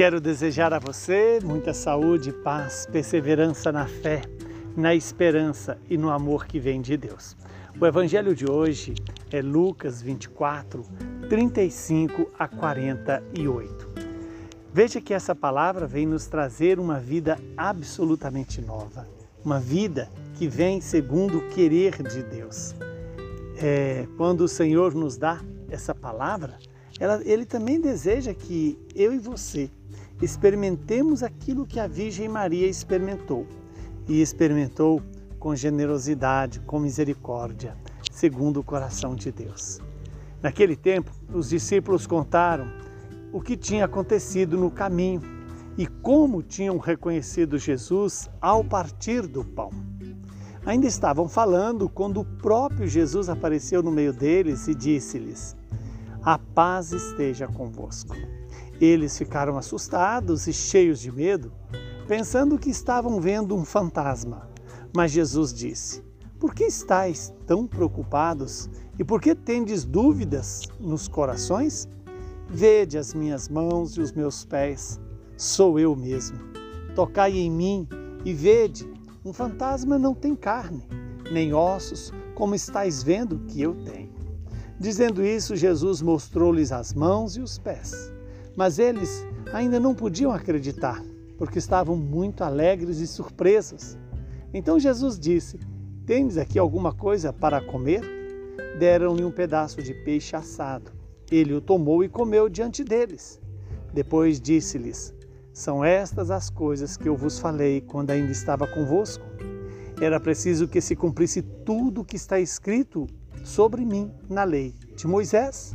Quero desejar a você muita saúde, paz, perseverança na fé, na esperança e no amor que vem de Deus. O evangelho de hoje é Lucas 24, 35 a 48. Veja que essa palavra vem nos trazer uma vida absolutamente nova, uma vida que vem segundo o querer de Deus. É, quando o Senhor nos dá essa palavra, ela, Ele também deseja que eu e você experimentemos aquilo que a Virgem Maria experimentou e experimentou com generosidade, com misericórdia, segundo o coração de Deus. Naquele tempo, os discípulos contaram o que tinha acontecido no caminho e como tinham reconhecido Jesus ao partir do pão. Ainda estavam falando quando o próprio Jesus apareceu no meio deles e disse-lhes: A paz esteja convosco. Eles ficaram assustados e cheios de medo, pensando que estavam vendo um fantasma. Mas Jesus disse: Por que estáis tão preocupados e por que tendes dúvidas nos corações? Vede as minhas mãos e os meus pés, sou eu mesmo. Tocai em mim e vede, um fantasma não tem carne, nem ossos, como estáis vendo que eu tenho. Dizendo isso, Jesus mostrou-lhes as mãos e os pés. Mas eles ainda não podiam acreditar, porque estavam muito alegres e surpresos. Então Jesus disse: Tendes aqui alguma coisa para comer? Deram-lhe um pedaço de peixe assado. Ele o tomou e comeu diante deles. Depois disse-lhes: São estas as coisas que eu vos falei quando ainda estava convosco. Era preciso que se cumprisse tudo o que está escrito sobre mim na lei de Moisés,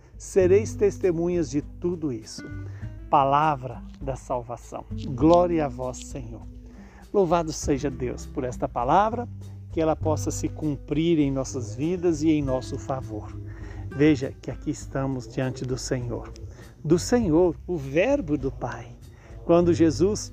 sereis testemunhas de tudo isso. Palavra da salvação. Glória a vós, Senhor. Louvado seja Deus por esta palavra, que ela possa se cumprir em nossas vidas e em nosso favor. Veja que aqui estamos diante do Senhor. Do Senhor, o Verbo do Pai. Quando Jesus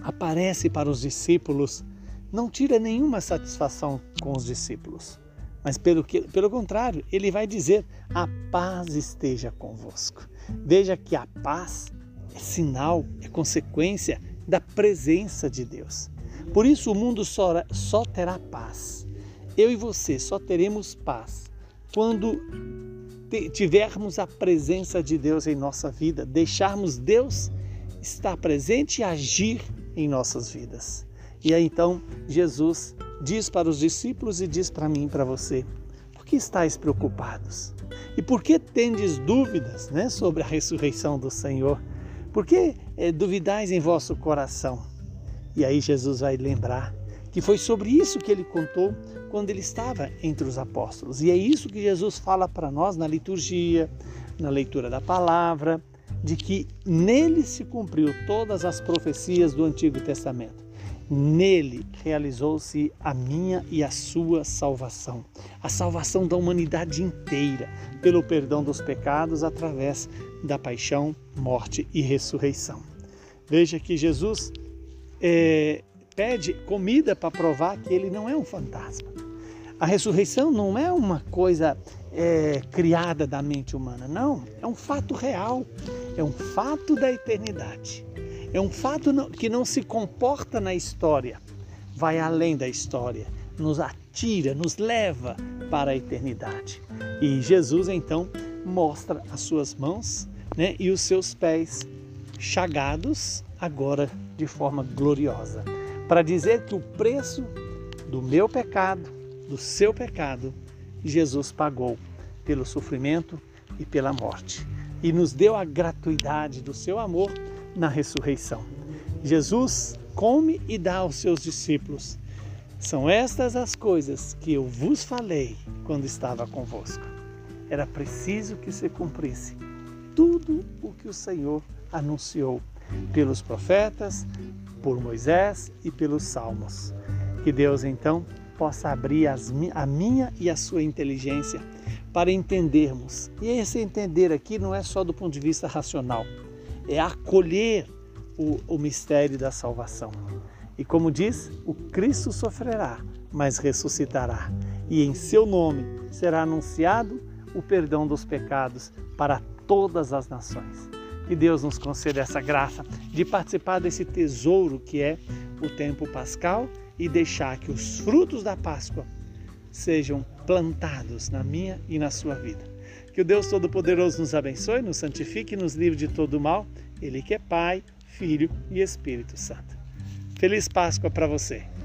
aparece para os discípulos, não tira nenhuma satisfação com os discípulos. Mas pelo, que, pelo contrário, ele vai dizer: a paz esteja convosco. Veja que a paz é sinal, é consequência da presença de Deus. Por isso o mundo só, só terá paz. Eu e você só teremos paz quando tivermos a presença de Deus em nossa vida, deixarmos Deus estar presente e agir em nossas vidas. E aí então Jesus diz para os discípulos e diz para mim e para você: por que estáis preocupados? E por que tendes dúvidas né, sobre a ressurreição do Senhor? Por que é, duvidais em vosso coração? E aí Jesus vai lembrar que foi sobre isso que ele contou quando ele estava entre os apóstolos. E é isso que Jesus fala para nós na liturgia, na leitura da palavra, de que nele se cumpriu todas as profecias do Antigo Testamento. Nele realizou-se a minha e a sua salvação, a salvação da humanidade inteira, pelo perdão dos pecados através da paixão, morte e ressurreição. Veja que Jesus é, pede comida para provar que ele não é um fantasma. A ressurreição não é uma coisa é, criada da mente humana, não. É um fato real, é um fato da eternidade. É um fato que não se comporta na história, vai além da história, nos atira, nos leva para a eternidade. E Jesus então mostra as suas mãos né, e os seus pés chagados agora de forma gloriosa. Para dizer que o preço do meu pecado, do seu pecado, Jesus pagou pelo sofrimento e pela morte. E nos deu a gratuidade do seu amor na ressurreição. Jesus come e dá aos seus discípulos. São estas as coisas que eu vos falei quando estava convosco. Era preciso que se cumprisse tudo o que o Senhor anunciou pelos profetas, por Moisés e pelos Salmos. Que Deus então possa abrir as, a minha e a sua inteligência para entendermos. E esse entender aqui não é só do ponto de vista racional, é acolher o, o mistério da salvação. E como diz, o Cristo sofrerá, mas ressuscitará, e em seu nome será anunciado o perdão dos pecados para todas as nações. Que Deus nos conceda essa graça de participar desse tesouro que é o tempo pascal e deixar que os frutos da Páscoa sejam plantados na minha e na sua vida. Que o Deus Todo-Poderoso nos abençoe, nos santifique e nos livre de todo mal. Ele que é Pai, Filho e Espírito Santo. Feliz Páscoa para você!